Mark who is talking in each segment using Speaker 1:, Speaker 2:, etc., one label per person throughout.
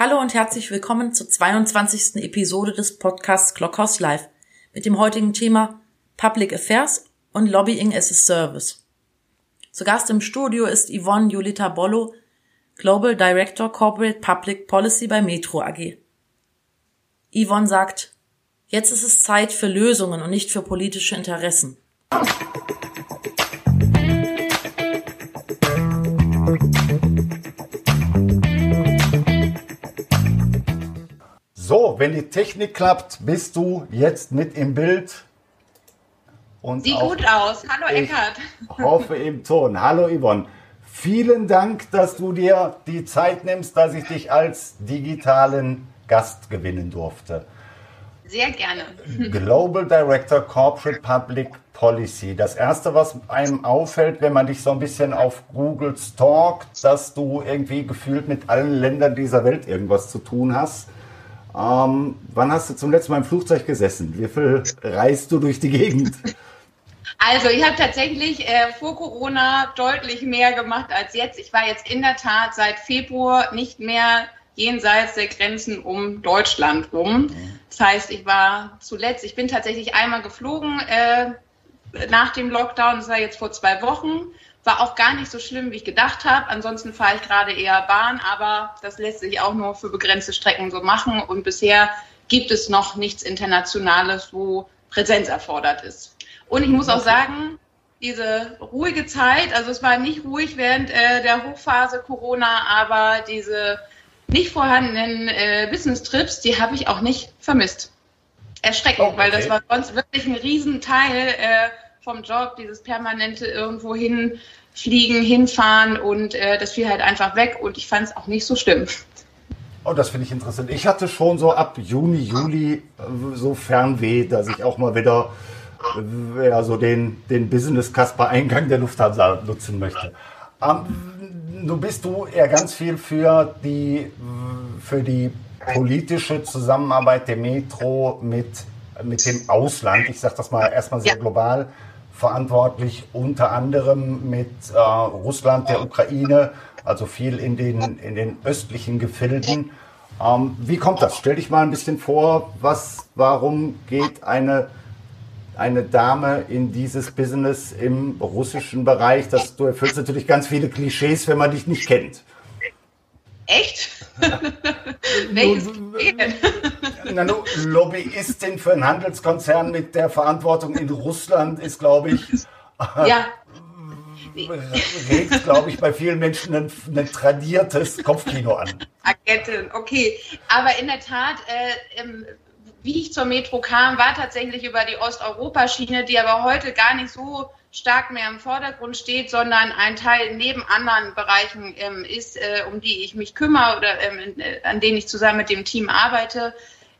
Speaker 1: Hallo und herzlich willkommen zur 22. Episode des Podcasts Clockhouse Live mit dem heutigen Thema Public Affairs und Lobbying as a Service. Zu Gast im Studio ist Yvonne Julita Bollo, Global Director Corporate Public Policy bei Metro AG. Yvonne sagt, jetzt ist es Zeit für Lösungen und nicht für politische Interessen.
Speaker 2: So, wenn die Technik klappt, bist du jetzt mit im Bild.
Speaker 3: Und Sieht gut aus. Hallo Eckhard.
Speaker 2: Hoffe im Ton. Hallo Yvonne. Vielen Dank, dass du dir die Zeit nimmst, dass ich dich als digitalen Gast gewinnen durfte.
Speaker 3: Sehr gerne.
Speaker 2: Global Director Corporate Public Policy. Das erste, was einem auffällt, wenn man dich so ein bisschen auf Google stalkt, dass du irgendwie gefühlt mit allen Ländern dieser Welt irgendwas zu tun hast. Ähm, wann hast du zum letzten Mal im Flugzeug gesessen? Wie viel reist du durch die Gegend?
Speaker 3: Also ich habe tatsächlich äh, vor Corona deutlich mehr gemacht als jetzt. Ich war jetzt in der Tat seit Februar nicht mehr jenseits der Grenzen um Deutschland rum. Das heißt, ich war zuletzt, ich bin tatsächlich einmal geflogen äh, nach dem Lockdown, das war jetzt vor zwei Wochen. War auch gar nicht so schlimm, wie ich gedacht habe. Ansonsten fahre ich gerade eher Bahn, aber das lässt sich auch nur für begrenzte Strecken so machen. Und bisher gibt es noch nichts Internationales, wo Präsenz erfordert ist. Und ich muss auch sagen, diese ruhige Zeit, also es war nicht ruhig während äh, der Hochphase Corona, aber diese nicht vorhandenen äh, Business-Trips, die habe ich auch nicht vermisst. Erschreckend, oh, okay. weil das war sonst wirklich ein Riesenteil äh, vom Job, dieses permanente irgendwo hinfliegen, hinfahren und äh, das fiel halt einfach weg und ich fand es auch nicht so schlimm.
Speaker 2: Oh, das finde ich interessant. Ich hatte schon so ab Juni, Juli äh, so Fernweh, dass ich auch mal wieder äh, ja, so den, den Business-Kasper-Eingang der Lufthansa nutzen möchte. Ähm, du bist du eher ganz viel für die, für die politische Zusammenarbeit der Metro mit, mit dem Ausland. Ich sage das mal erstmal sehr ja. global verantwortlich, unter anderem mit äh, Russland, der Ukraine, also viel in den, in den östlichen Gefilden. Ähm, wie kommt das? Stell dich mal ein bisschen vor, was, warum geht eine, eine Dame in dieses Business im russischen Bereich? Das, du erfüllst natürlich ganz viele Klischees, wenn man dich nicht kennt.
Speaker 3: Echt? Welches
Speaker 2: na, no, Lobbyistin für einen Handelskonzern mit der Verantwortung in Russland ist, glaube ich, ja. regt, glaube ich, bei vielen Menschen ein, ein tradiertes Kopfkino an.
Speaker 3: Agentin, okay. Aber in der Tat, äh, wie ich zur Metro kam, war tatsächlich über die Osteuropa-Schiene, die aber heute gar nicht so stark mehr im Vordergrund steht, sondern ein Teil neben anderen Bereichen ähm, ist, äh, um die ich mich kümmere oder ähm, äh, an denen ich zusammen mit dem Team arbeite.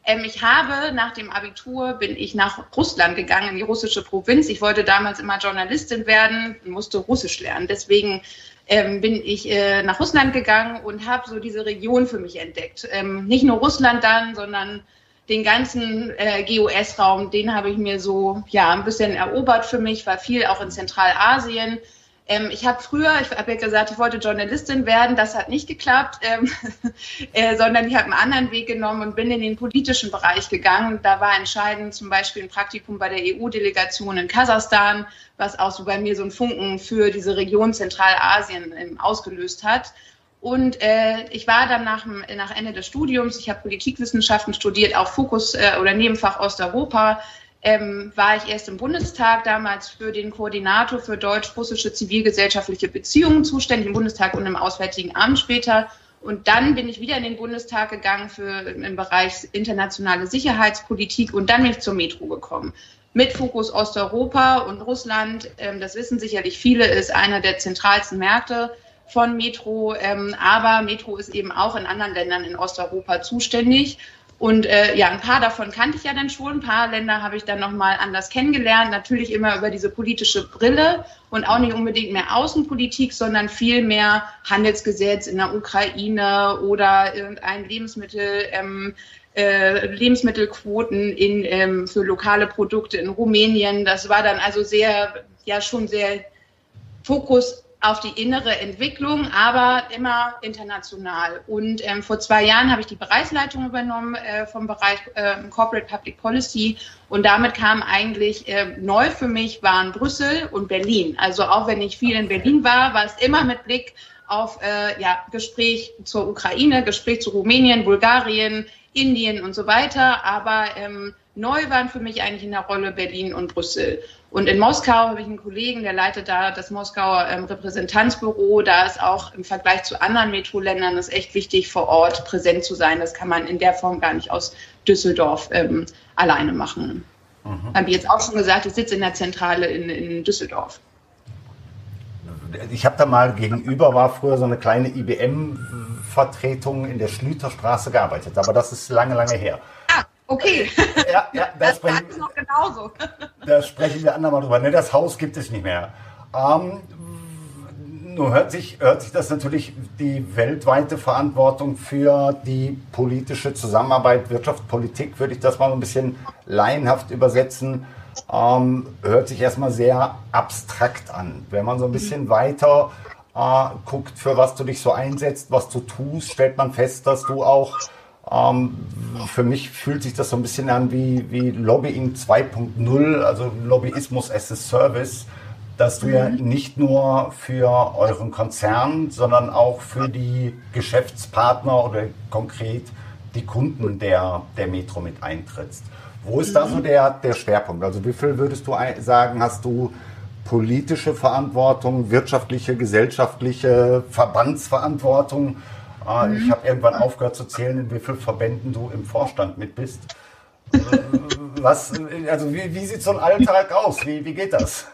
Speaker 3: Ähm, ich habe nach dem Abitur bin ich nach Russland gegangen, in die russische Provinz. Ich wollte damals immer Journalistin werden, musste Russisch lernen. Deswegen ähm, bin ich äh, nach Russland gegangen und habe so diese Region für mich entdeckt. Ähm, nicht nur Russland dann, sondern den ganzen äh, GOS-Raum, den habe ich mir so ja ein bisschen erobert für mich, war viel auch in Zentralasien. Ähm, ich habe früher, ich habe ja gesagt, ich wollte Journalistin werden, das hat nicht geklappt, ähm, äh, sondern ich habe einen anderen Weg genommen und bin in den politischen Bereich gegangen. Da war entscheidend zum Beispiel ein Praktikum bei der EU-Delegation in Kasachstan, was auch so bei mir so einen Funken für diese Region Zentralasien ähm, ausgelöst hat. Und äh, ich war dann nach, nach Ende des Studiums, ich habe Politikwissenschaften studiert, auch Fokus äh, oder Nebenfach Osteuropa, ähm, war ich erst im Bundestag damals für den Koordinator für deutsch-russische zivilgesellschaftliche Beziehungen zuständig, im Bundestag und im Auswärtigen Amt später. Und dann bin ich wieder in den Bundestag gegangen für im Bereich internationale Sicherheitspolitik und dann bin ich zur Metro gekommen. Mit Fokus Osteuropa und Russland, ähm, das wissen sicherlich viele, ist einer der zentralsten Märkte von Metro, ähm, aber Metro ist eben auch in anderen Ländern in Osteuropa zuständig. Und äh, ja, ein paar davon kannte ich ja dann schon. Ein paar Länder habe ich dann nochmal anders kennengelernt. Natürlich immer über diese politische Brille und auch nicht unbedingt mehr Außenpolitik, sondern viel mehr Handelsgesetz in der Ukraine oder irgendein Lebensmittel, ähm, äh, Lebensmittelquoten in, ähm, für lokale Produkte in Rumänien. Das war dann also sehr, ja schon sehr Fokus auf die innere Entwicklung, aber immer international. Und ähm, vor zwei Jahren habe ich die Bereichsleitung übernommen äh, vom Bereich äh, Corporate Public Policy und damit kam eigentlich äh, neu für mich waren Brüssel und Berlin. Also auch wenn ich viel in Berlin war, war es immer mit Blick auf äh, ja, Gespräch zur Ukraine, Gespräch zu Rumänien, Bulgarien, Indien und so weiter. Aber ähm, neu waren für mich eigentlich in der Rolle Berlin und Brüssel. Und in Moskau habe ich einen Kollegen, der leitet da das Moskauer ähm, Repräsentanzbüro. Da ist auch im Vergleich zu anderen Metroländern ist echt wichtig, vor Ort präsent zu sein. Das kann man in der Form gar nicht aus Düsseldorf ähm, alleine machen. Mhm. Habe ich jetzt auch schon gesagt, ich sitze in der Zentrale in, in Düsseldorf.
Speaker 2: Ich habe da mal gegenüber, war früher so eine kleine IBM-Vertretung in der Schlüterstraße gearbeitet, aber das ist lange, lange her.
Speaker 3: Okay.
Speaker 2: Ja, ja, da, sprechen, noch genauso. da sprechen wir andermal drüber. Ne, das Haus gibt es nicht mehr. Ähm, nun hört sich, hört sich das natürlich die weltweite Verantwortung für die politische Zusammenarbeit, Wirtschaft, Politik, würde ich das mal ein bisschen laienhaft übersetzen, ähm, hört sich erstmal sehr abstrakt an. Wenn man so ein bisschen weiter äh, guckt, für was du dich so einsetzt, was du tust, stellt man fest, dass du auch ähm, für mich fühlt sich das so ein bisschen an wie, wie Lobbying 2.0, also Lobbyismus as a Service, dass du mhm. ja nicht nur für euren Konzern, sondern auch für die Geschäftspartner oder konkret die Kunden der, der Metro mit eintrittst. Wo ist mhm. da so der, der Schwerpunkt? Also wie viel würdest du sagen, hast du politische Verantwortung, wirtschaftliche, gesellschaftliche Verbandsverantwortung? Mhm. Ich habe irgendwann aufgehört zu zählen, in wie vielen Verbänden du im Vorstand mit bist. Äh, was, also wie, wie sieht so ein Alltag aus? Wie, wie geht das?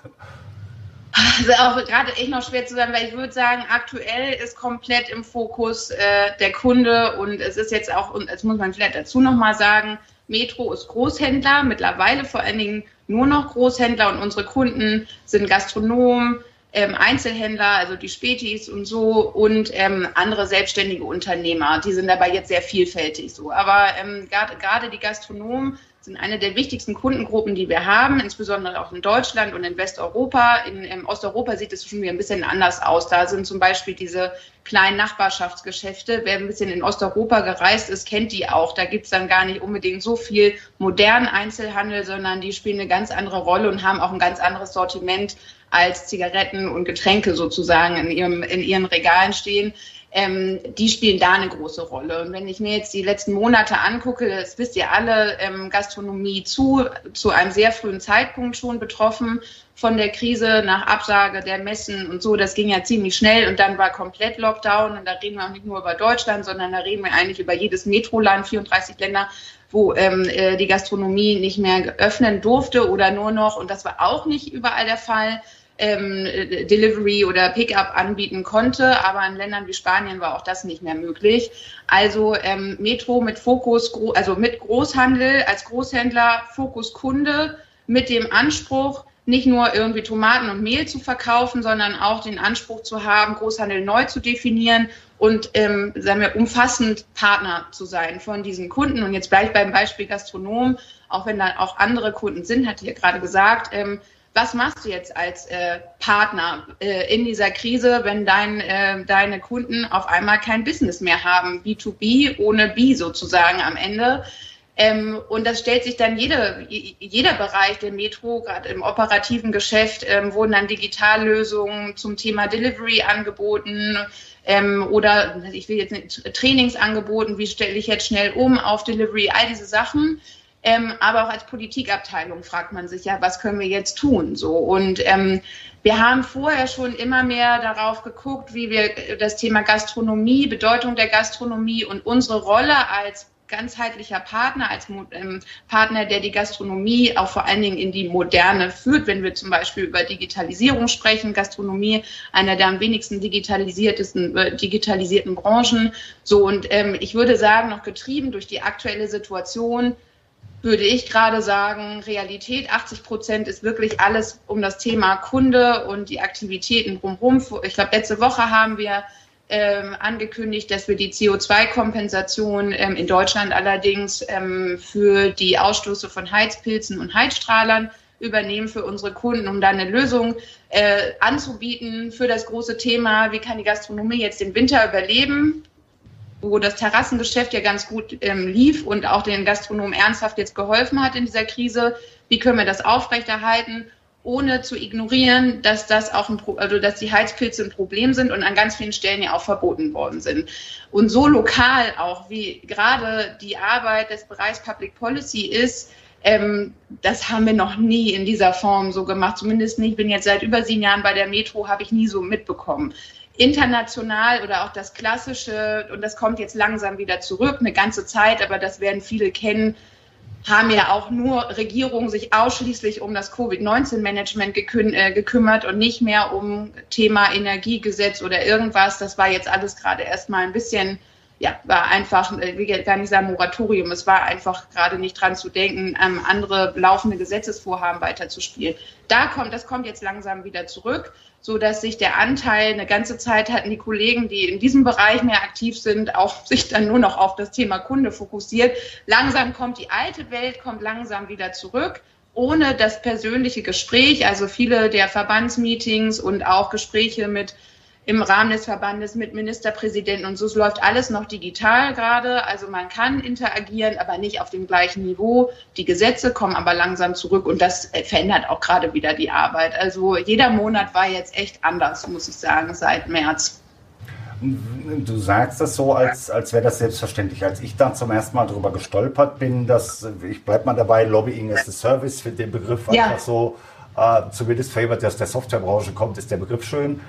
Speaker 3: Also auch gerade echt noch schwer zu sagen, weil ich würde sagen, aktuell ist komplett im Fokus äh, der Kunde und es ist jetzt auch, und das muss man vielleicht dazu nochmal sagen, Metro ist Großhändler, mittlerweile vor allen Dingen nur noch Großhändler und unsere Kunden sind Gastronomen, ähm, Einzelhändler, also die Spätis und so und ähm, andere selbstständige Unternehmer. Die sind dabei jetzt sehr vielfältig so. Aber ähm, gerade die Gastronomen sind eine der wichtigsten Kundengruppen, die wir haben, insbesondere auch in Deutschland und in Westeuropa. In, in Osteuropa sieht es schon wieder ein bisschen anders aus. Da sind zum Beispiel diese kleinen Nachbarschaftsgeschäfte. Wer ein bisschen in Osteuropa gereist ist, kennt die auch. Da gibt es dann gar nicht unbedingt so viel modernen Einzelhandel, sondern die spielen eine ganz andere Rolle und haben auch ein ganz anderes Sortiment als Zigaretten und Getränke sozusagen in, ihrem, in ihren Regalen stehen ähm, die spielen da eine große Rolle. Und wenn ich mir jetzt die letzten Monate angucke, das wisst ihr alle, ähm, Gastronomie zu, zu einem sehr frühen Zeitpunkt schon betroffen von der Krise nach Absage der Messen und so. Das ging ja ziemlich schnell und dann war komplett Lockdown. Und da reden wir auch nicht nur über Deutschland, sondern da reden wir eigentlich über jedes Metroland, 34 Länder, wo ähm, äh, die Gastronomie nicht mehr öffnen durfte oder nur noch. Und das war auch nicht überall der Fall ähm, Delivery oder Pickup anbieten konnte, aber in Ländern wie Spanien war auch das nicht mehr möglich. Also ähm, Metro mit Fokus, also mit Großhandel als Großhändler, Fokus Kunde mit dem Anspruch, nicht nur irgendwie Tomaten und Mehl zu verkaufen, sondern auch den Anspruch zu haben, Großhandel neu zu definieren und ähm, sagen wir, umfassend Partner zu sein von diesen Kunden. Und jetzt bleibe ich beim Beispiel Gastronom, auch wenn da auch andere Kunden sind, hat hier gerade gesagt, ähm, was machst du jetzt als äh, Partner äh, in dieser Krise, wenn dein, äh, deine Kunden auf einmal kein Business mehr haben, B2B ohne B sozusagen am Ende. Ähm, und das stellt sich dann jede, jeder Bereich der Metro, gerade im operativen Geschäft, ähm, wurden dann Digitallösungen zum Thema Delivery angeboten ähm, oder ich will jetzt Trainings angeboten, wie stelle ich jetzt schnell um auf Delivery, all diese Sachen. Ähm, aber auch als Politikabteilung fragt man sich ja, was können wir jetzt tun? So und ähm, wir haben vorher schon immer mehr darauf geguckt, wie wir das Thema Gastronomie, Bedeutung der Gastronomie und unsere Rolle als ganzheitlicher Partner, als ähm, Partner, der die Gastronomie auch vor allen Dingen in die Moderne führt, wenn wir zum Beispiel über Digitalisierung sprechen. Gastronomie, einer der am wenigsten digitalisiertesten, äh, digitalisierten Branchen. So, und ähm, ich würde sagen, noch getrieben durch die aktuelle Situation, würde ich gerade sagen, Realität 80 Prozent ist wirklich alles um das Thema Kunde und die Aktivitäten drumherum. Ich glaube, letzte Woche haben wir ähm, angekündigt, dass wir die CO2-Kompensation ähm, in Deutschland allerdings ähm, für die Ausstoße von Heizpilzen und Heizstrahlern übernehmen für unsere Kunden, um da eine Lösung äh, anzubieten für das große Thema, wie kann die Gastronomie jetzt den Winter überleben, wo das Terrassengeschäft ja ganz gut ähm, lief und auch den Gastronomen ernsthaft jetzt geholfen hat in dieser Krise. Wie können wir das aufrechterhalten? ohne zu ignorieren, dass das auch ein, also dass die Heizpilze ein Problem sind und an ganz vielen Stellen ja auch verboten worden sind. Und so lokal auch, wie gerade die Arbeit des Bereichs Public Policy ist, ähm, das haben wir noch nie in dieser Form so gemacht. Zumindest nicht, ich bin jetzt seit über sieben Jahren bei der Metro, habe ich nie so mitbekommen. International oder auch das Klassische, und das kommt jetzt langsam wieder zurück, eine ganze Zeit, aber das werden viele kennen, haben ja auch nur Regierungen sich ausschließlich um das Covid-19-Management äh, gekümmert und nicht mehr um Thema Energiegesetz oder irgendwas. Das war jetzt alles gerade erstmal ein bisschen, ja, war einfach, äh, wie gar nicht sagen Moratorium, es war einfach gerade nicht dran zu denken, ähm, andere laufende Gesetzesvorhaben weiterzuspielen. Da kommt, das kommt jetzt langsam wieder zurück so dass sich der Anteil eine ganze Zeit hatten die Kollegen, die in diesem Bereich mehr aktiv sind, auch sich dann nur noch auf das Thema Kunde fokussiert. Langsam kommt die alte Welt, kommt langsam wieder zurück ohne das persönliche Gespräch, also viele der Verbandsmeetings und auch Gespräche mit im Rahmen des Verbandes mit Ministerpräsidenten und so. Es läuft alles noch digital gerade. Also man kann interagieren, aber nicht auf dem gleichen Niveau. Die Gesetze kommen aber langsam zurück und das verändert auch gerade wieder die Arbeit. Also jeder Monat war jetzt echt anders, muss ich sagen, seit März.
Speaker 2: Du sagst das so, als, als wäre das selbstverständlich. Als ich dann zum ersten Mal darüber gestolpert bin, dass ich bleibe mal dabei, Lobbying as a Service, finde den Begriff ja. einfach so, äh, zumindest für jemand, der aus der Softwarebranche kommt, ist der Begriff schön.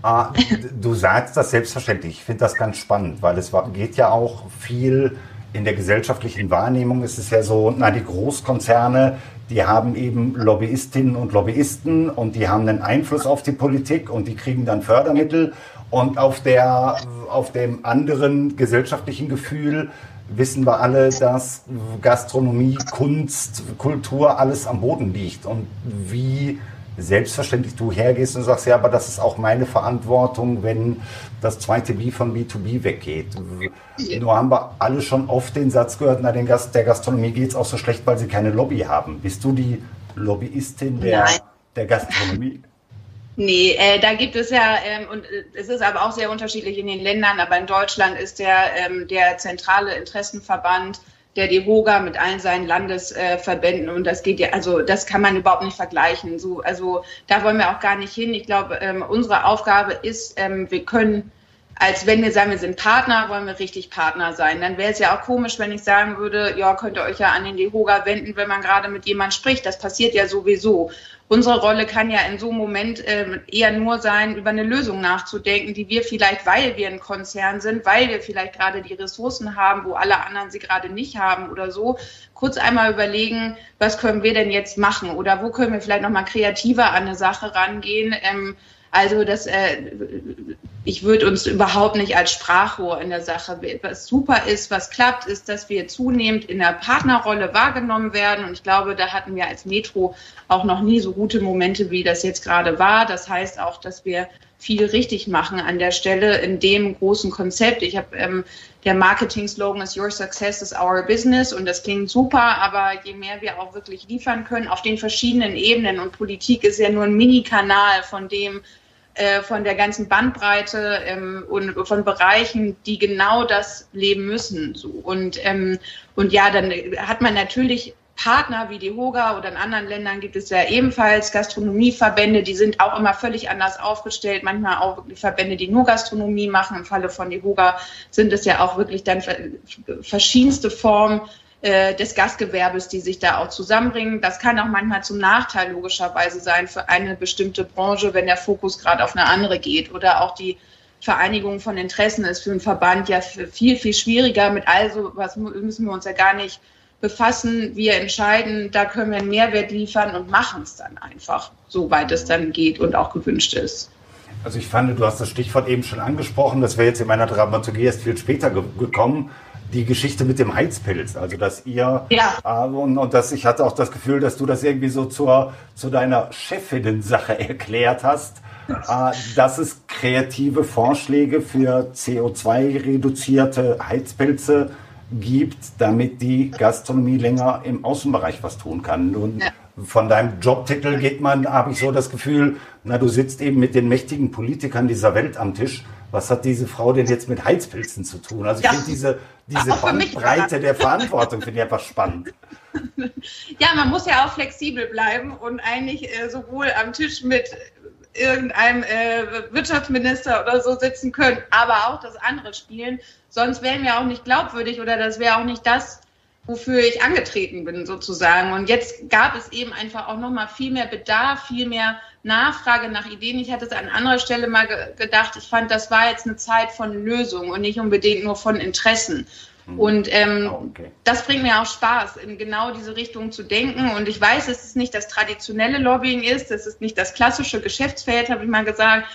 Speaker 2: Ah, du sagst das selbstverständlich. Ich finde das ganz spannend, weil es geht ja auch viel in der gesellschaftlichen Wahrnehmung. Es ist ja so, na, die Großkonzerne, die haben eben Lobbyistinnen und Lobbyisten und die haben einen Einfluss auf die Politik und die kriegen dann Fördermittel. Und auf, der, auf dem anderen gesellschaftlichen Gefühl wissen wir alle, dass Gastronomie, Kunst, Kultur alles am Boden liegt. Und wie selbstverständlich du hergehst und sagst, ja, aber das ist auch meine Verantwortung, wenn das zweite B von B2B weggeht. Nur haben wir alle schon oft den Satz gehört, na, den Gast, der Gastronomie geht es auch so schlecht, weil sie keine Lobby haben. Bist du die Lobbyistin der, der Gastronomie?
Speaker 3: Nee, äh, da gibt es ja, ähm, und äh, es ist aber auch sehr unterschiedlich in den Ländern, aber in Deutschland ist der, ähm, der zentrale Interessenverband der DEHOGA mit allen seinen Landesverbänden und das geht ja, also das kann man überhaupt nicht vergleichen. So, also da wollen wir auch gar nicht hin. Ich glaube, ähm, unsere Aufgabe ist, ähm, wir können als wenn wir sagen, wir sind Partner, wollen wir richtig Partner sein. Dann wäre es ja auch komisch, wenn ich sagen würde, ja, könnt ihr euch ja an den DEHOGA wenden, wenn man gerade mit jemandem spricht. Das passiert ja sowieso. Unsere Rolle kann ja in so einem Moment äh, eher nur sein, über eine Lösung nachzudenken, die wir vielleicht, weil wir ein Konzern sind, weil wir vielleicht gerade die Ressourcen haben, wo alle anderen sie gerade nicht haben oder so, kurz einmal überlegen, was können wir denn jetzt machen oder wo können wir vielleicht nochmal kreativer an eine Sache rangehen. Ähm, also das, äh, ich würde uns überhaupt nicht als Sprachrohr in der Sache. Was super ist, was klappt, ist, dass wir zunehmend in der Partnerrolle wahrgenommen werden. Und ich glaube, da hatten wir als Metro auch noch nie so gute Momente, wie das jetzt gerade war. Das heißt auch, dass wir viel richtig machen an der Stelle in dem großen Konzept. Ich habe ähm, der Marketing-Slogan ist Your Success is Our Business und das klingt super, aber je mehr wir auch wirklich liefern können auf den verschiedenen Ebenen und Politik ist ja nur ein Mini-Kanal von dem, äh, von der ganzen Bandbreite ähm, und von Bereichen, die genau das leben müssen. So. Und, ähm, und ja, dann hat man natürlich Partner wie die Hoga oder in anderen Ländern gibt es ja ebenfalls Gastronomieverbände, die sind auch immer völlig anders aufgestellt. Manchmal auch wirklich Verbände, die nur Gastronomie machen. Im Falle von die Hoga sind es ja auch wirklich dann verschiedenste Formen äh, des Gastgewerbes, die sich da auch zusammenbringen. Das kann auch manchmal zum Nachteil logischerweise sein für eine bestimmte Branche, wenn der Fokus gerade auf eine andere geht oder auch die Vereinigung von Interessen ist für einen Verband ja viel, viel schwieriger. Mit also was müssen wir uns ja gar nicht befassen, wir entscheiden, da können wir einen Mehrwert liefern und machen es dann einfach, soweit es dann geht und auch gewünscht ist.
Speaker 2: Also ich fand, du hast das Stichwort eben schon angesprochen, das wäre jetzt in meiner Dramaturgie erst viel später ge gekommen. Die Geschichte mit dem Heizpilz, also dass ihr ja. äh, und, und dass ich hatte auch das Gefühl, dass du das irgendwie so zur, zu deiner Chefinnen-Sache erklärt hast, äh, dass es kreative Vorschläge für CO2-reduzierte Heizpilze gibt, damit die Gastronomie länger im Außenbereich was tun kann. Und ja. von deinem Jobtitel geht man, habe ich so das Gefühl, na, du sitzt eben mit den mächtigen Politikern dieser Welt am Tisch. Was hat diese Frau denn jetzt mit Heizpilzen zu tun? Also ich ja. finde diese, diese Bandbreite der Verantwortung finde ich einfach spannend.
Speaker 3: Ja, man muss ja auch flexibel bleiben und eigentlich äh, sowohl am Tisch mit irgendeinem äh, Wirtschaftsminister oder so sitzen können, aber auch das andere spielen. Sonst wären wir auch nicht glaubwürdig oder das wäre auch nicht das, wofür ich angetreten bin sozusagen. Und jetzt gab es eben einfach auch nochmal viel mehr Bedarf, viel mehr Nachfrage nach Ideen. Ich hatte es an anderer Stelle mal ge gedacht, ich fand, das war jetzt eine Zeit von Lösungen und nicht unbedingt nur von Interessen. Mhm. Und ähm, oh, okay. das bringt mir auch Spaß, in genau diese Richtung zu denken. Und ich weiß, dass es nicht das traditionelle Lobbying ist, das ist nicht das klassische Geschäftsfeld, habe ich mal gesagt,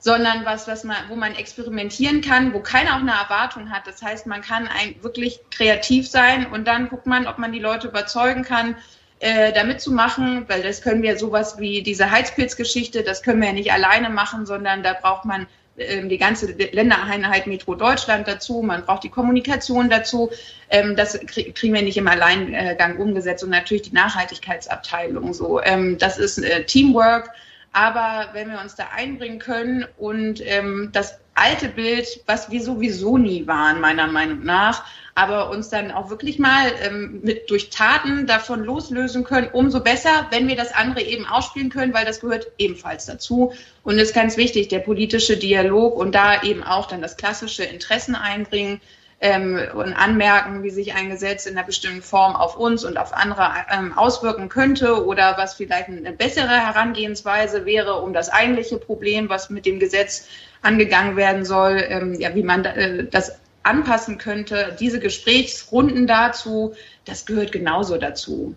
Speaker 3: sondern was, was man, wo man experimentieren kann, wo keiner auch eine Erwartung hat. Das heißt, man kann ein, wirklich kreativ sein und dann guckt man, ob man die Leute überzeugen kann, äh, da mitzumachen, weil das können wir sowas wie diese Heizpilzgeschichte, das können wir ja nicht alleine machen, sondern da braucht man ähm, die ganze Ländereinheit Metro Deutschland dazu, man braucht die Kommunikation dazu. Ähm, das kriegen wir nicht im Alleingang umgesetzt und natürlich die Nachhaltigkeitsabteilung so. Ähm, das ist äh, Teamwork aber wenn wir uns da einbringen können und ähm, das alte Bild, was wir sowieso nie waren, meiner Meinung nach, aber uns dann auch wirklich mal ähm, mit durch Taten davon loslösen können, umso besser, wenn wir das andere eben ausspielen können, weil das gehört ebenfalls dazu. Und ist ganz wichtig, der politische Dialog und da eben auch dann das klassische Interessen einbringen ähm, und anmerken, wie sich ein Gesetz in einer bestimmten Form auf uns und auf andere ähm, auswirken könnte oder was vielleicht eine bessere Herangehensweise wäre, um das eigentliche Problem, was mit dem Gesetz angegangen werden soll, ähm, ja, wie man äh, das anpassen könnte. Diese Gesprächsrunden dazu, das gehört genauso dazu.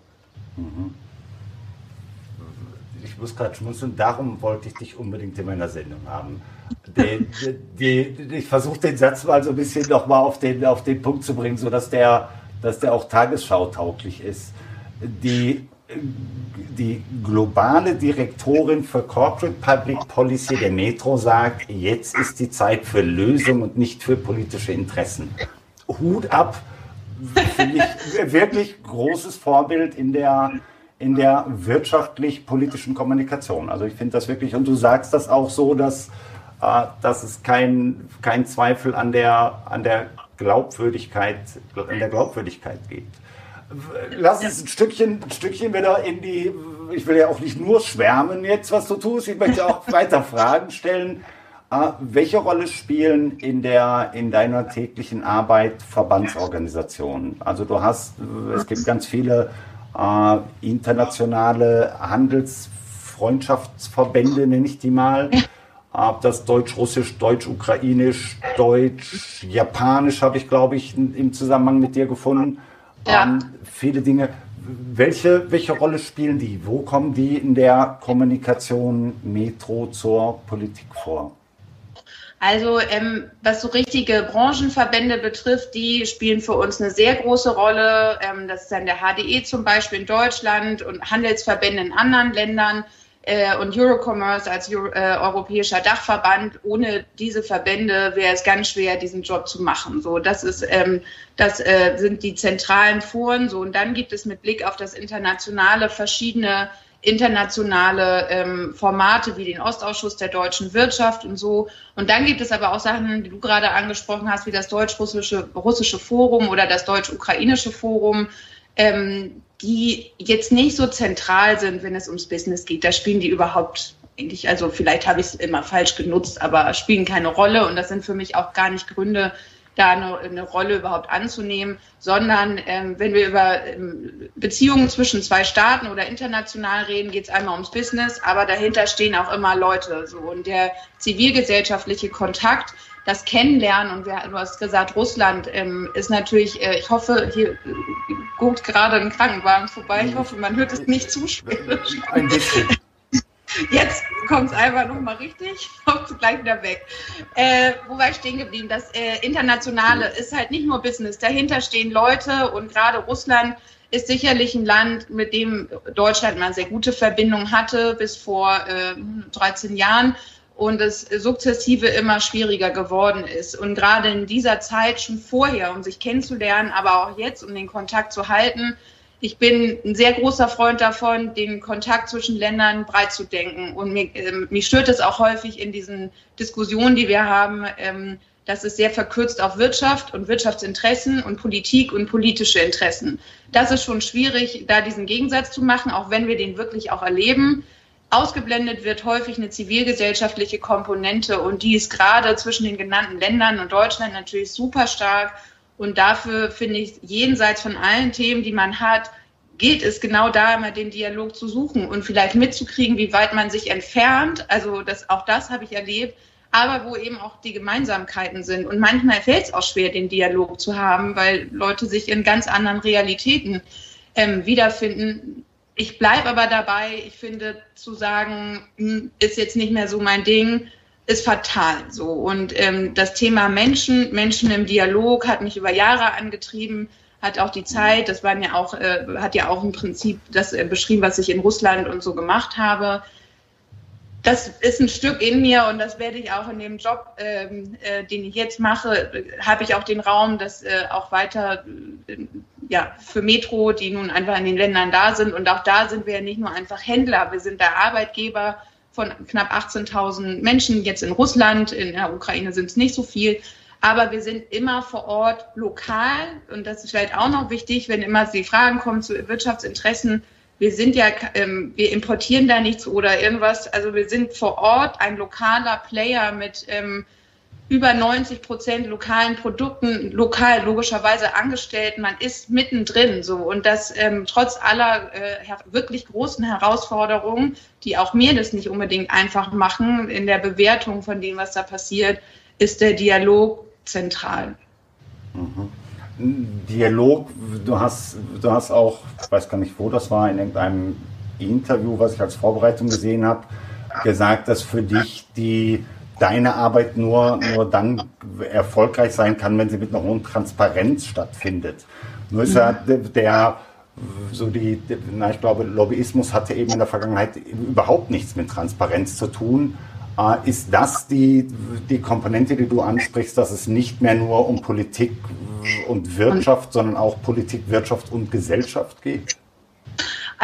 Speaker 3: Mhm.
Speaker 2: Ich muss gerade schmunzeln, darum wollte ich dich unbedingt in meiner Sendung haben die, die, ich versuche den Satz mal so ein bisschen nochmal auf den, auf den Punkt zu bringen, sodass der, dass der auch tagesschautauglich ist. Die, die globale Direktorin für Corporate Public Policy der Metro sagt, jetzt ist die Zeit für Lösung und nicht für politische Interessen. Hut ab, finde ich wirklich großes Vorbild in der, in der wirtschaftlich-politischen Kommunikation. Also ich finde das wirklich, und du sagst das auch so, dass äh, dass es kein, kein Zweifel an der, an der Glaubwürdigkeit, an der Glaubwürdigkeit gibt. Lass uns ein Stückchen, ein Stückchen wieder in die, ich will ja auch nicht nur schwärmen jetzt, was du tust, ich möchte auch weiter Fragen stellen. Äh, welche Rolle spielen in, der, in deiner täglichen Arbeit Verbandsorganisationen? Also du hast, es gibt ganz viele äh, internationale Handelsfreundschaftsverbände, nenne ich die mal habe das Deutsch-Russisch, Deutsch-Ukrainisch, Deutsch-Japanisch habe ich, glaube ich, im Zusammenhang mit dir gefunden. Ja. Ähm, viele Dinge. Welche, welche Rolle spielen die? Wo kommen die in der Kommunikation Metro zur Politik vor?
Speaker 3: Also ähm, was so richtige Branchenverbände betrifft, die spielen für uns eine sehr große Rolle. Ähm, das ist dann der HDE zum Beispiel in Deutschland und Handelsverbände in anderen Ländern äh, und Eurocommerce als Euro, äh, europäischer Dachverband. Ohne diese Verbände wäre es ganz schwer, diesen Job zu machen. So, das ist, ähm, das äh, sind die zentralen Foren. So, und dann gibt es mit Blick auf das Internationale verschiedene internationale ähm, Formate wie den Ostausschuss der deutschen Wirtschaft und so. Und dann gibt es aber auch Sachen, die du gerade angesprochen hast, wie das deutsch-russische russische Forum oder das deutsch-ukrainische Forum. Ähm, die jetzt nicht so zentral sind, wenn es ums Business geht. Da spielen die überhaupt eigentlich, also vielleicht habe ich es immer falsch genutzt, aber spielen keine Rolle und das sind für mich auch gar nicht Gründe, da eine, eine Rolle überhaupt anzunehmen, sondern ähm, wenn wir über ähm, Beziehungen zwischen zwei Staaten oder international reden, geht es einmal ums Business, aber dahinter stehen auch immer Leute. So und der zivilgesellschaftliche Kontakt das Kennenlernen und wir, du hast gesagt, Russland ähm, ist natürlich, äh, ich hoffe, hier äh, guckt gerade ein Krankenwagen vorbei. Ich hoffe, man hört es nicht zu spät. Ein bisschen. Kommt es einfach nochmal richtig, kommt gleich wieder weg. Äh, wo war ich stehen geblieben? Das äh, Internationale ist halt nicht nur Business. Dahinter stehen Leute und gerade Russland ist sicherlich ein Land, mit dem Deutschland mal sehr gute Verbindungen hatte bis vor äh, 13 Jahren und es sukzessive immer schwieriger geworden ist. Und gerade in dieser Zeit schon vorher, um sich kennenzulernen, aber auch jetzt, um den Kontakt zu halten, ich bin ein sehr großer Freund davon, den Kontakt zwischen Ländern breit zu denken. Und mir, äh, mich stört es auch häufig in diesen Diskussionen, die wir haben, ähm, dass es sehr verkürzt auf Wirtschaft und Wirtschaftsinteressen und Politik und politische Interessen. Das ist schon schwierig, da diesen Gegensatz zu machen, auch wenn wir den wirklich auch erleben. Ausgeblendet wird häufig eine zivilgesellschaftliche Komponente und die ist gerade zwischen den genannten Ländern und Deutschland natürlich super stark. Und dafür finde ich, jenseits von allen Themen, die man hat, geht es genau da immer den Dialog zu suchen und vielleicht mitzukriegen, wie weit man sich entfernt. Also das, auch das habe ich erlebt, aber wo eben auch die Gemeinsamkeiten sind. Und manchmal fällt es auch schwer, den Dialog zu haben, weil Leute sich in ganz anderen Realitäten ähm, wiederfinden. Ich bleibe aber dabei, ich finde, zu sagen, hm, ist jetzt nicht mehr so mein Ding, ist fatal so. Und ähm, das Thema Menschen, Menschen im Dialog hat mich über Jahre angetrieben, hat auch die Zeit, das waren ja auch, äh, hat ja auch im Prinzip das äh, beschrieben, was ich in Russland und so gemacht habe. Das ist ein Stück in mir und das werde ich auch in dem Job, ähm, äh, den ich jetzt mache, habe ich auch den Raum, das äh, auch weiter äh, ja, für Metro, die nun einfach in den Ländern da sind. Und auch da sind wir ja nicht nur einfach Händler, wir sind der Arbeitgeber von knapp 18.000 Menschen. Jetzt in Russland, in der Ukraine sind es nicht so viel. Aber wir sind immer vor Ort lokal. Und das ist vielleicht auch noch wichtig, wenn immer die Fragen kommen zu Wirtschaftsinteressen. Wir sind ja, ähm, wir importieren da nichts oder irgendwas. Also wir sind vor Ort ein lokaler Player mit ähm, über 90 Prozent lokalen Produkten, lokal logischerweise Angestellten. Man ist mittendrin so und das ähm, trotz aller äh, wirklich großen Herausforderungen, die auch mir das nicht unbedingt einfach machen in der Bewertung von dem, was da passiert, ist der Dialog zentral.
Speaker 2: Mhm. Dialog, du hast, du hast auch, ich weiß gar nicht, wo das war, in irgendeinem Interview, was ich als Vorbereitung gesehen habe, gesagt, dass für dich die deine Arbeit nur, nur dann erfolgreich sein kann, wenn sie mit einer hohen Transparenz stattfindet. Nur ist ja der, so die, na, ich glaube, Lobbyismus hatte eben in der Vergangenheit überhaupt nichts mit Transparenz zu tun. Äh, ist das die, die Komponente, die du ansprichst, dass es nicht mehr nur um Politik und Wirtschaft, sondern auch Politik, Wirtschaft und Gesellschaft geht?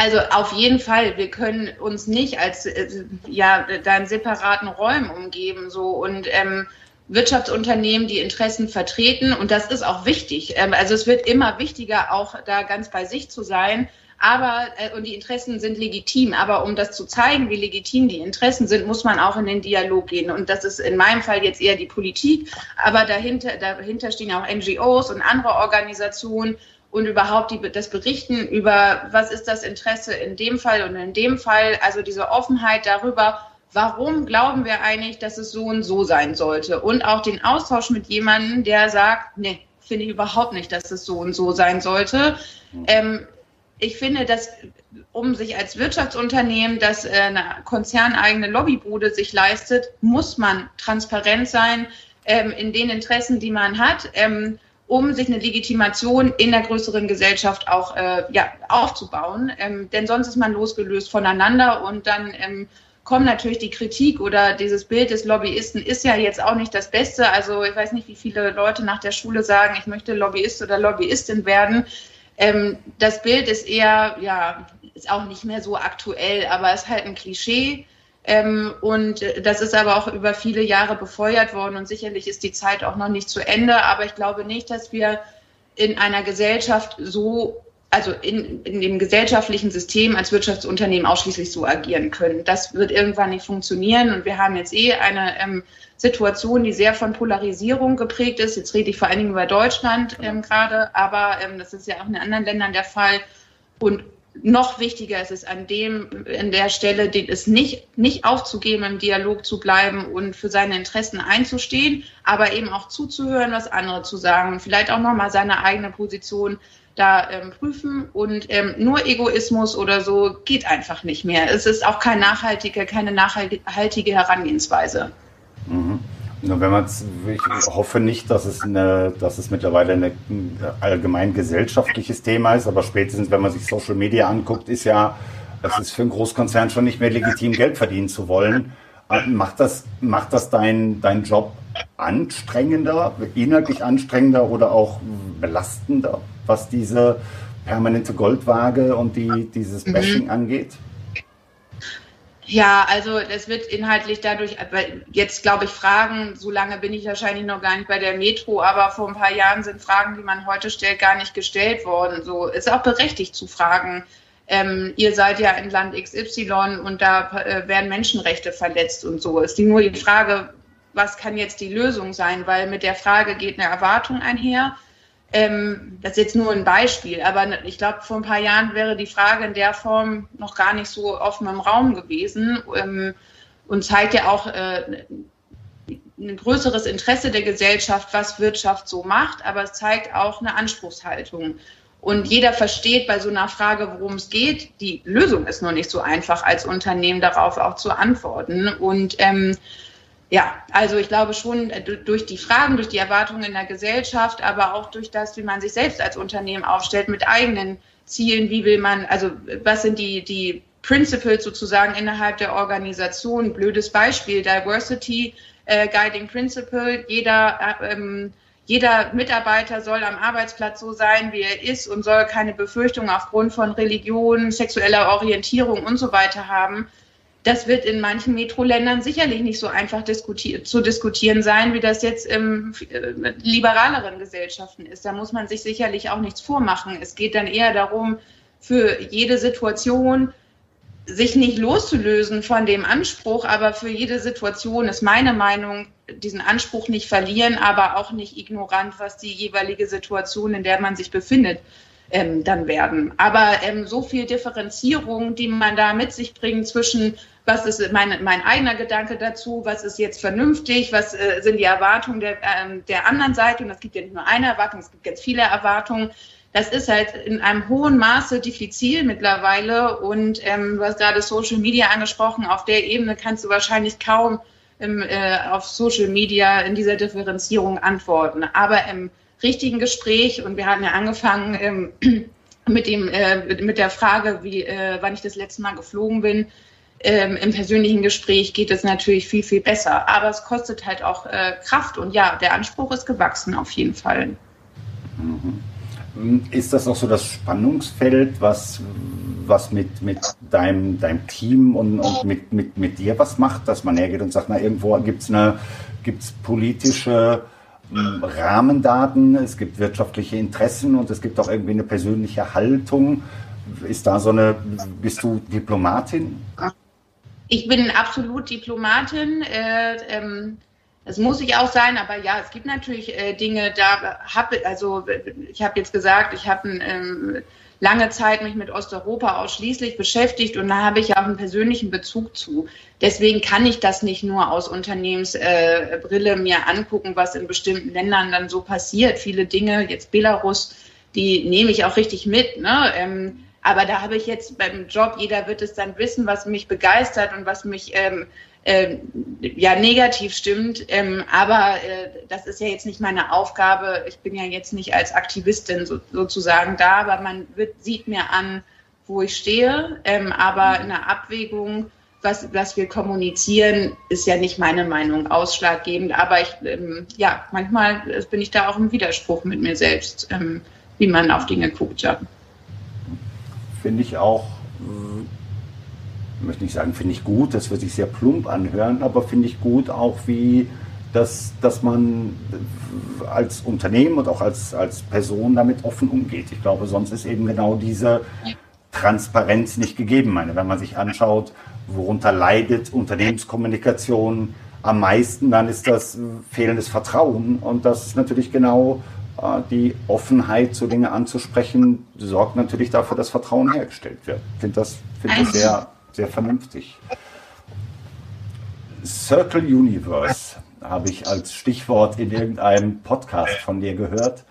Speaker 3: Also auf jeden Fall, wir können uns nicht als äh, ja da in separaten Räumen umgeben so und ähm, Wirtschaftsunternehmen die Interessen vertreten und das ist auch wichtig. Ähm, also es wird immer wichtiger, auch da ganz bei sich zu sein. Aber äh, und die Interessen sind legitim. Aber um das zu zeigen, wie legitim die Interessen sind, muss man auch in den Dialog gehen. Und das ist in meinem Fall jetzt eher die Politik. Aber dahinter, dahinter stehen auch NGOs und andere Organisationen und überhaupt die, das Berichten über, was ist das Interesse in dem Fall und in dem Fall, also diese Offenheit darüber, warum glauben wir eigentlich, dass es so und so sein sollte und auch den Austausch mit jemandem, der sagt, nee, finde ich überhaupt nicht, dass es so und so sein sollte. Ähm, ich finde, dass um sich als Wirtschaftsunternehmen, das äh, eine konzerneigene Lobbybude sich leistet, muss man transparent sein ähm, in den Interessen, die man hat. Ähm, um sich eine Legitimation in der größeren Gesellschaft auch äh, ja, aufzubauen. Ähm, denn sonst ist man losgelöst voneinander und dann ähm, kommt natürlich die Kritik oder dieses Bild des Lobbyisten ist ja jetzt auch nicht das Beste. Also ich weiß nicht, wie viele Leute nach der Schule sagen, ich möchte Lobbyist oder Lobbyistin werden. Ähm, das Bild ist eher, ja, ist auch nicht mehr so aktuell, aber ist halt ein Klischee. Ähm, und das ist aber auch über viele Jahre befeuert worden und sicherlich ist die Zeit auch noch nicht zu Ende. Aber ich glaube nicht, dass wir in einer Gesellschaft so, also in, in dem gesellschaftlichen System als Wirtschaftsunternehmen ausschließlich so agieren können. Das wird irgendwann nicht funktionieren. Und wir haben jetzt eh eine ähm, Situation, die sehr von Polarisierung geprägt ist. Jetzt rede ich vor allen Dingen über Deutschland ähm, gerade, aber ähm, das ist ja auch in anderen Ländern der Fall. Und noch wichtiger ist es an dem, in der Stelle, den es nicht, nicht aufzugeben, im Dialog zu bleiben und für seine Interessen einzustehen, aber eben auch zuzuhören, was andere zu sagen und vielleicht auch nochmal seine eigene Position da ähm, prüfen und ähm, nur Egoismus oder so geht einfach nicht mehr. Es ist auch keine nachhaltige, keine nachhaltige Herangehensweise.
Speaker 2: Mhm. Wenn man ich hoffe nicht, dass es, eine, dass es mittlerweile ein allgemein gesellschaftliches Thema ist, aber spätestens, wenn man sich Social Media anguckt, ist ja, es ist für einen Großkonzern schon nicht mehr legitim, Geld verdienen zu wollen. Äh, macht das, macht das dein, dein Job anstrengender, inhaltlich anstrengender oder auch belastender, was diese permanente Goldwaage und die, dieses. Bashing mhm. angeht?
Speaker 3: Ja, also es wird inhaltlich dadurch, jetzt glaube ich, Fragen, so lange bin ich wahrscheinlich noch gar nicht bei der Metro, aber vor ein paar Jahren sind Fragen, die man heute stellt, gar nicht gestellt worden. So ist auch berechtigt zu fragen. Ähm, ihr seid ja in Land XY und da äh, werden Menschenrechte verletzt und so. Ist nur die Frage, was kann jetzt die Lösung sein? Weil mit der Frage geht eine Erwartung einher ähm, das ist jetzt nur ein Beispiel, aber ich glaube, vor ein paar Jahren wäre die Frage in der Form noch gar nicht so offen im Raum gewesen ähm, und zeigt ja auch äh, ein größeres Interesse der Gesellschaft, was Wirtschaft so macht, aber es zeigt auch eine Anspruchshaltung. Und jeder versteht bei so einer Frage, worum es geht. Die Lösung ist nur nicht so einfach, als Unternehmen darauf auch zu antworten. Und ähm, ja, also ich glaube schon äh, durch die Fragen, durch die Erwartungen in der Gesellschaft, aber auch durch das, wie man sich selbst als Unternehmen aufstellt mit eigenen Zielen, wie will man, also was sind die, die Principles sozusagen innerhalb der Organisation. Blödes Beispiel, Diversity äh, Guiding Principle. Jeder, äh, ähm, jeder Mitarbeiter soll am Arbeitsplatz so sein, wie er ist und soll keine Befürchtungen aufgrund von Religion, sexueller Orientierung und so weiter haben das wird in manchen Metroländern sicherlich nicht so einfach diskutier zu diskutieren sein, wie das jetzt in äh, liberaleren Gesellschaften ist. Da muss man sich sicherlich auch nichts vormachen. Es geht dann eher darum, für jede Situation sich nicht loszulösen von dem Anspruch, aber für jede Situation ist meine Meinung, diesen Anspruch nicht verlieren, aber auch nicht ignorant, was die jeweilige Situation, in der man sich befindet, ähm, dann werden. Aber ähm, so viel Differenzierung, die man da mit sich bringt zwischen, was ist mein, mein eigener Gedanke dazu, was ist jetzt vernünftig, was äh, sind die Erwartungen der, ähm, der anderen Seite. Und es gibt ja nicht nur eine Erwartung, es gibt ganz viele Erwartungen. Das ist halt in einem hohen Maße diffizil mittlerweile. Und ähm, du hast gerade Social Media angesprochen. Auf der Ebene kannst du wahrscheinlich kaum im, äh, auf Social Media in dieser Differenzierung antworten. Aber im richtigen Gespräch und wir hatten ja angefangen ähm, mit, dem, äh, mit der Frage, wie, äh, wann ich das letzte Mal geflogen bin. Ähm, Im persönlichen Gespräch geht es natürlich viel, viel besser. Aber es kostet halt auch äh, Kraft und ja, der Anspruch ist gewachsen auf jeden Fall.
Speaker 2: Mhm. Ist das auch so das Spannungsfeld, was, was mit, mit deinem, deinem Team und, und mit, mit, mit dir was macht, dass man hergeht und sagt, na, irgendwo gibt es eine gibt's politische Rahmendaten, es gibt wirtschaftliche Interessen und es gibt auch irgendwie eine persönliche Haltung. Ist da so eine, bist du Diplomatin?
Speaker 3: Ich bin absolut Diplomatin. Äh, ähm, das muss ich auch sein, aber ja, es gibt natürlich äh, Dinge, da habe also ich habe jetzt gesagt, ich habe ähm, lange Zeit mich mit Osteuropa ausschließlich beschäftigt und da habe ich auch einen persönlichen Bezug zu. Deswegen kann ich das nicht nur aus Unternehmensbrille äh, mir angucken, was in bestimmten Ländern dann so passiert. Viele Dinge, jetzt Belarus, die nehme ich auch richtig mit. Ne? Ähm, aber da habe ich jetzt beim Job, jeder wird es dann wissen, was mich begeistert und was mich ähm, äh, ja negativ stimmt. Ähm, aber äh, das ist ja jetzt nicht meine Aufgabe. Ich bin ja jetzt nicht als Aktivistin so, sozusagen da, aber man wird, sieht mir an, wo ich stehe. Ähm, aber in der Abwägung, was, was wir kommunizieren, ist ja nicht meine Meinung ausschlaggebend. Aber ich, ähm, ja, manchmal bin ich da auch im Widerspruch mit mir selbst, ähm, wie man auf Dinge guckt. Ja.
Speaker 2: Finde ich auch möchte nicht sagen, finde ich gut, das wird sich sehr plump anhören, aber finde ich gut auch, wie dass, dass man als Unternehmen und auch als, als Person damit offen umgeht. Ich glaube, sonst ist eben genau diese Transparenz nicht gegeben. meine, wenn man sich anschaut, worunter leidet Unternehmenskommunikation am meisten, dann ist das fehlendes Vertrauen. Und das ist natürlich genau äh, die Offenheit, so Dinge anzusprechen, sorgt natürlich dafür, dass Vertrauen hergestellt wird. Ich finde das, find das sehr sehr vernünftig. Circle Universe habe ich als Stichwort in irgendeinem Podcast von dir gehört.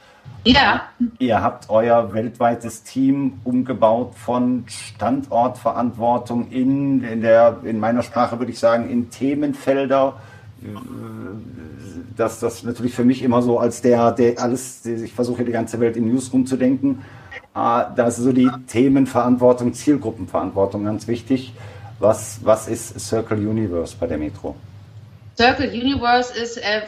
Speaker 3: Ja.
Speaker 2: Ihr habt euer weltweites Team umgebaut von Standortverantwortung in, in, der, in meiner Sprache würde ich sagen, in Themenfelder. Das, das natürlich für mich immer so als der, der alles, ich versuche die ganze Welt in Newsroom zu denken. Ah, da ist so die Themenverantwortung, Zielgruppenverantwortung ganz wichtig. Was, was ist Circle Universe bei der Metro?
Speaker 3: Circle Universe ist, äh,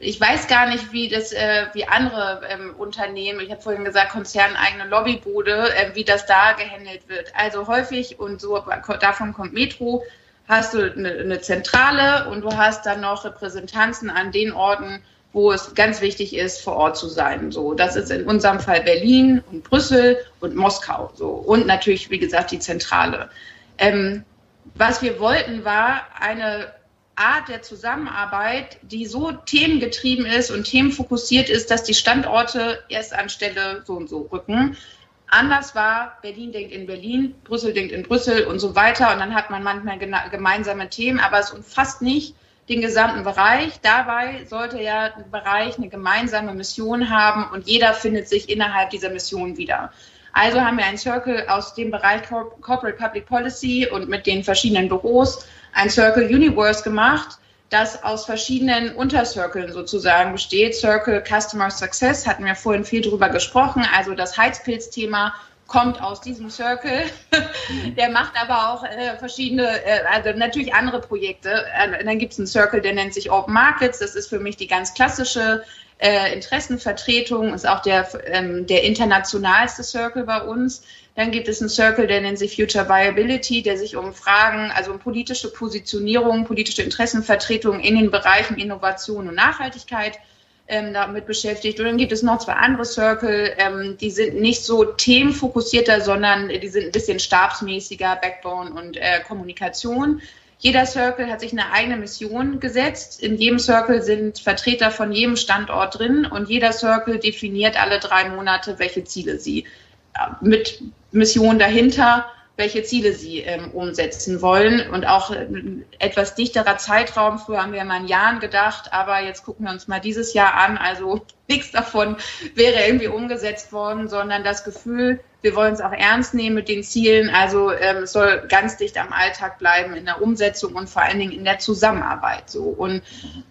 Speaker 3: ich weiß gar nicht, wie das, äh, wie andere ähm, Unternehmen, ich habe vorhin gesagt, konzerneigene Lobbybude, äh, wie das da gehandelt wird. Also häufig, und so davon kommt Metro, hast du eine, eine Zentrale und du hast dann noch Repräsentanzen an den Orten, wo es ganz wichtig ist, vor Ort zu sein. So, das ist in unserem Fall Berlin und Brüssel und Moskau. So und natürlich, wie gesagt, die Zentrale. Ähm, was wir wollten, war eine Art der Zusammenarbeit, die so themengetrieben ist und themenfokussiert ist, dass die Standorte erst an Stelle so und so rücken. Anders war, Berlin denkt in Berlin, Brüssel denkt in Brüssel und so weiter. Und dann hat man manchmal gemeinsame Themen, aber es umfasst nicht den gesamten Bereich. Dabei sollte ja ein Bereich eine gemeinsame Mission haben und jeder findet sich innerhalb dieser Mission wieder. Also haben wir einen Circle aus dem Bereich Corporate Public Policy und mit den verschiedenen Büros ein Circle Universe gemacht, das aus verschiedenen Untercirkeln sozusagen besteht. Circle Customer Success hatten wir vorhin viel drüber gesprochen. Also das Heizpilzthema kommt aus diesem Circle. der macht aber auch äh, verschiedene, äh, also natürlich andere Projekte. Äh, dann gibt es einen Circle, der nennt sich Open Markets. Das ist für mich die ganz klassische äh, Interessenvertretung, ist auch der, ähm, der internationalste Circle bei uns. Dann gibt es einen Circle, der nennt sich Future Viability, der sich um Fragen, also um politische Positionierung, politische Interessenvertretung in den Bereichen Innovation und Nachhaltigkeit ähm, damit beschäftigt. Und dann gibt es noch zwei andere Circle, ähm, die sind nicht so themenfokussierter, sondern die sind ein bisschen stabsmäßiger, Backbone und äh, Kommunikation. Jeder Circle hat sich eine eigene Mission gesetzt. In jedem Circle sind Vertreter von jedem Standort drin und jeder Circle definiert alle drei Monate, welche Ziele sie mit Mission dahinter, welche Ziele sie ähm, umsetzen wollen. Und auch ein äh, etwas dichterer Zeitraum. Früher haben wir mal in Jahren gedacht, aber jetzt gucken wir uns mal dieses Jahr an. Also nichts davon wäre irgendwie umgesetzt worden, sondern das Gefühl, wir wollen es auch ernst nehmen mit den Zielen. Also ähm, es soll ganz dicht am Alltag bleiben in der Umsetzung und vor allen Dingen in der Zusammenarbeit. So und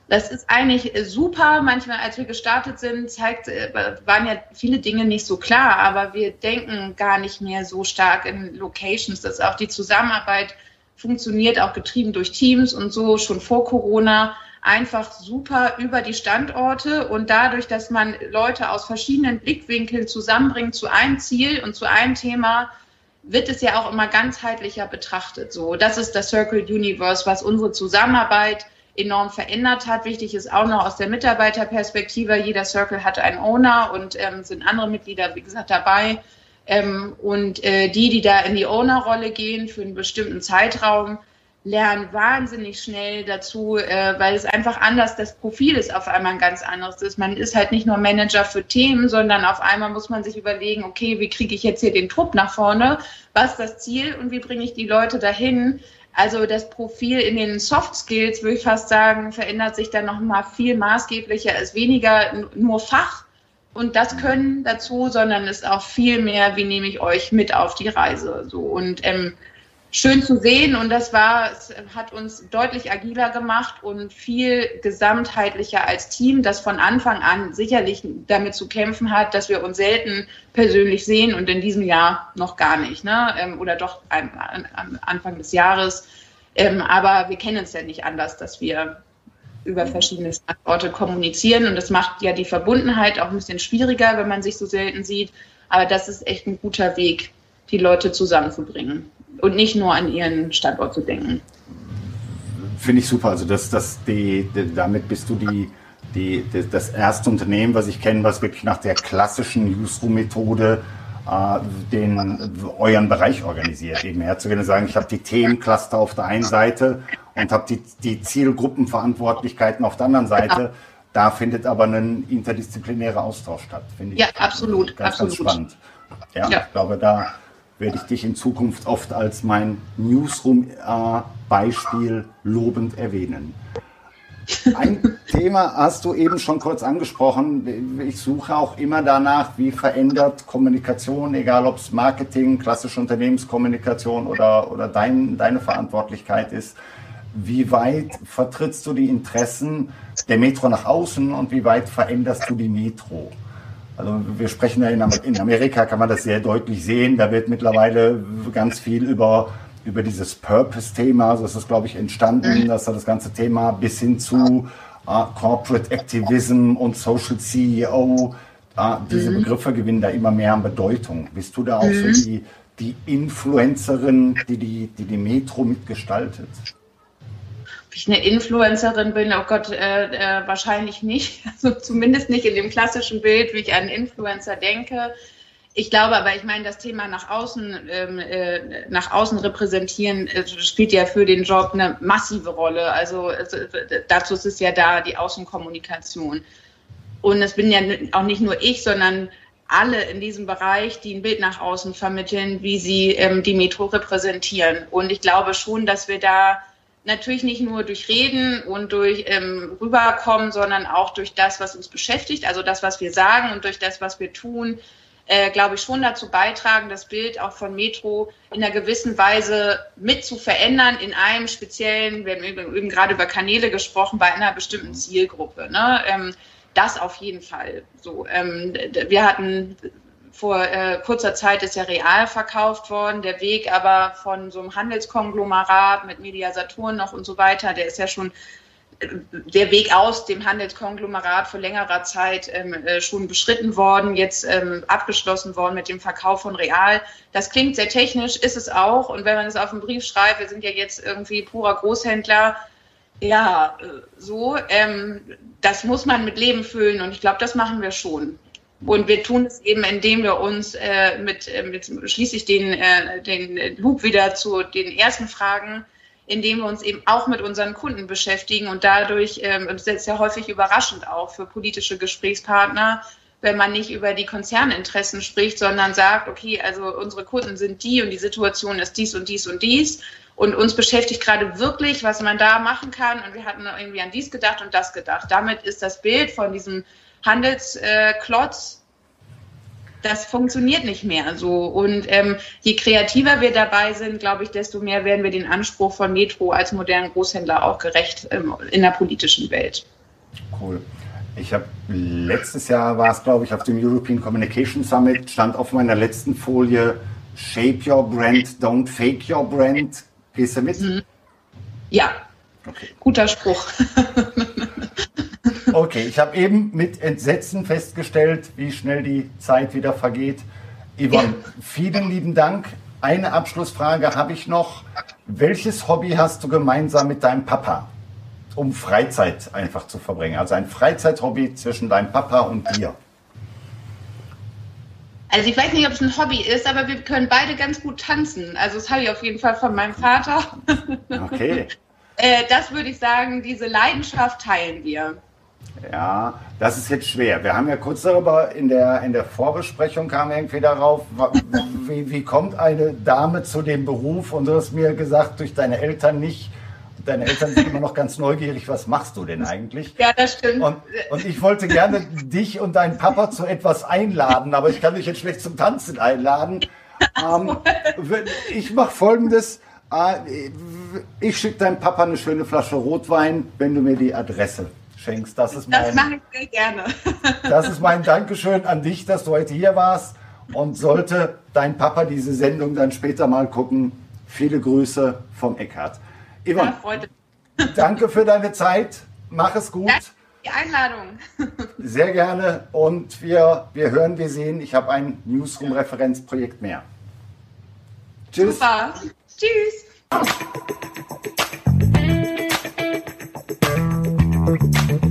Speaker 3: das ist eigentlich super. Manchmal, als wir gestartet sind, zeigt, äh, waren ja viele Dinge nicht so klar, aber wir denken gar nicht mehr so stark in Locations, dass auch die Zusammenarbeit funktioniert, auch getrieben durch Teams und so schon vor Corona einfach super über die Standorte und dadurch, dass man Leute aus verschiedenen Blickwinkeln zusammenbringt zu einem Ziel und zu einem Thema, wird es ja auch immer ganzheitlicher betrachtet. So, das ist das Circle Universe, was unsere Zusammenarbeit enorm verändert hat. Wichtig ist auch noch aus der Mitarbeiterperspektive, jeder Circle hat einen Owner und ähm, sind andere Mitglieder, wie gesagt, dabei. Ähm, und äh, die, die da in die Owner-Rolle gehen für einen bestimmten Zeitraum, lernen wahnsinnig schnell dazu, äh, weil es einfach anders, das Profil ist auf einmal ein ganz anderes ist. Man ist halt nicht nur Manager für Themen, sondern auf einmal muss man sich überlegen, okay, wie kriege ich jetzt hier den Trupp nach vorne? Was ist das Ziel und wie bringe ich die Leute dahin? Also das Profil in den Soft Skills, würde ich fast sagen, verändert sich dann noch mal viel maßgeblicher, ist weniger nur Fach und das Können dazu, sondern ist auch viel mehr, wie nehme ich euch mit auf die Reise. So und ähm, schön zu sehen und das war, es hat uns deutlich agiler gemacht und viel gesamtheitlicher als Team, das von Anfang an sicherlich damit zu kämpfen hat, dass wir uns selten persönlich sehen und in diesem Jahr noch gar nicht, ne? Ähm, oder doch am, Anfang des Jahres. Ähm, aber wir kennen es ja nicht anders, dass wir über verschiedene Standorte kommunizieren und das macht ja die Verbundenheit auch ein bisschen schwieriger, wenn man sich so selten sieht. Aber das ist echt ein guter Weg, die Leute zusammenzubringen und nicht nur an ihren Standort zu denken.
Speaker 2: Finde ich super. Also das, das die, die, damit bist du die, die, das erste Unternehmen, was ich kenne, was wirklich nach der klassischen Newsroom-Methode äh, den euren Bereich organisiert. Eben herzugehen und sagen, ich habe die Themencluster auf der einen Seite und habe die, die Zielgruppenverantwortlichkeiten auf der anderen Seite. Genau. Da findet aber ein interdisziplinärer Austausch statt.
Speaker 3: Finde ich ja, absolut,
Speaker 2: ganz,
Speaker 3: absolut.
Speaker 2: ganz spannend. Ja, ja, ich glaube, da werde ich dich in Zukunft oft als mein Newsroom-Beispiel lobend erwähnen. Ein Thema hast du eben schon kurz angesprochen. Ich suche auch immer danach, wie verändert Kommunikation, egal ob es Marketing, klassische Unternehmenskommunikation oder, oder dein, deine Verantwortlichkeit ist. Wie weit vertrittst du die Interessen der Metro nach außen und wie weit veränderst du die Metro? Also wir sprechen ja in, Amerika, kann man das sehr deutlich sehen. Da wird mittlerweile ganz viel über über dieses Purpose-Thema, so ist es, glaube ich, entstanden, mhm. dass da das ganze Thema bis hin zu äh, Corporate Activism und Social CEO, äh, diese mhm. Begriffe gewinnen da immer mehr an Bedeutung. Bist du da auch mhm. so die, die Influencerin, die die, die die Metro mitgestaltet?
Speaker 3: Ob ich eine Influencerin bin, oh Gott, äh, äh, wahrscheinlich nicht. Also zumindest nicht in dem klassischen Bild, wie ich an Influencer denke. Ich glaube aber, ich meine, das Thema nach außen, ähm, äh, nach außen repräsentieren äh, spielt ja für den Job eine massive Rolle. Also, also dazu ist es ja da, die Außenkommunikation. Und es bin ja auch nicht nur ich, sondern alle in diesem Bereich, die ein Bild nach außen vermitteln, wie sie ähm, die Metro repräsentieren. Und ich glaube schon, dass wir da natürlich nicht nur durch Reden und durch ähm, rüberkommen, sondern auch durch das, was uns beschäftigt, also das, was wir sagen und durch das, was wir tun, äh, glaube ich, schon dazu beitragen, das Bild auch von Metro in einer gewissen Weise mit zu verändern in einem speziellen, wir haben eben, gerade über Kanäle gesprochen, bei einer bestimmten Zielgruppe. Ne? Ähm, das auf jeden Fall. So, ähm, wir hatten vor äh, kurzer Zeit ist ja real verkauft worden, der Weg aber von so einem Handelskonglomerat mit Media Saturn noch und so weiter, der ist ja schon der Weg aus dem Handelskonglomerat vor längerer Zeit ähm, äh, schon beschritten worden, jetzt ähm, abgeschlossen worden mit dem Verkauf von Real. Das klingt sehr technisch, ist es auch. Und wenn man es auf einen Brief schreibt, wir sind ja jetzt irgendwie purer Großhändler, ja, äh, so, ähm, das muss man mit Leben füllen und ich glaube, das machen wir schon. Und wir tun es eben, indem wir uns äh, mit, äh, mit schließlich den, äh, den Loop wieder zu den ersten Fragen indem wir uns eben auch mit unseren Kunden beschäftigen und dadurch, ähm, das ist ja häufig überraschend auch für politische Gesprächspartner, wenn man nicht über die Konzerninteressen spricht, sondern sagt, okay, also unsere Kunden sind die und die Situation ist dies und dies und dies. Und uns beschäftigt gerade wirklich, was man da machen kann. Und wir hatten irgendwie an dies gedacht und das gedacht. Damit ist das Bild von diesem Handelsklotz das funktioniert nicht mehr so. Und ähm, je kreativer wir dabei sind, glaube ich, desto mehr werden wir den Anspruch von Metro als modernen Großhändler auch gerecht ähm, in der politischen Welt.
Speaker 2: Cool. Ich habe letztes Jahr war es, glaube ich, auf dem European Communication Summit, stand auf meiner letzten Folie Shape Your Brand, Don't Fake Your Brand. Gehst du mit? Mhm.
Speaker 3: Ja, okay. guter Spruch.
Speaker 2: Okay, ich habe eben mit Entsetzen festgestellt, wie schnell die Zeit wieder vergeht. Yvonne, ja. vielen lieben Dank. Eine Abschlussfrage habe ich noch. Welches Hobby hast du gemeinsam mit deinem Papa, um Freizeit einfach zu verbringen? Also ein Freizeithobby zwischen deinem Papa und dir.
Speaker 3: Also ich weiß nicht, ob es ein Hobby ist, aber wir können beide ganz gut tanzen. Also das habe ich auf jeden Fall von meinem Vater.
Speaker 2: Okay.
Speaker 3: Äh, das würde ich sagen, diese Leidenschaft teilen wir.
Speaker 2: Ja, das ist jetzt schwer. Wir haben ja kurz darüber in der, in der Vorbesprechung kam irgendwie darauf, wie, wie kommt eine Dame zu dem Beruf und du hast mir gesagt, durch deine Eltern nicht. Deine Eltern sind immer noch ganz neugierig, was machst du denn eigentlich?
Speaker 3: Ja, das stimmt.
Speaker 2: Und, und ich wollte gerne dich und deinen Papa zu etwas einladen, aber ich kann dich jetzt schlecht zum Tanzen einladen. Ähm, ich mache folgendes. Äh, ich schicke deinem Papa eine schöne Flasche Rotwein, wenn du mir die Adresse schenkst. Das ist mein,
Speaker 3: das mache ich sehr gerne.
Speaker 2: das ist mein Dankeschön an dich, dass du heute hier warst. Und sollte dein Papa diese Sendung dann später mal gucken, viele Grüße vom Eckhard. Yvonne, ja, danke für deine Zeit. Mach es gut. Danke
Speaker 3: für die Einladung.
Speaker 2: Sehr gerne. Und wir, wir hören, wir sehen. Ich habe ein Newsroom-Referenzprojekt mehr.
Speaker 3: Tschüss. Super. Tschüss. Thank you.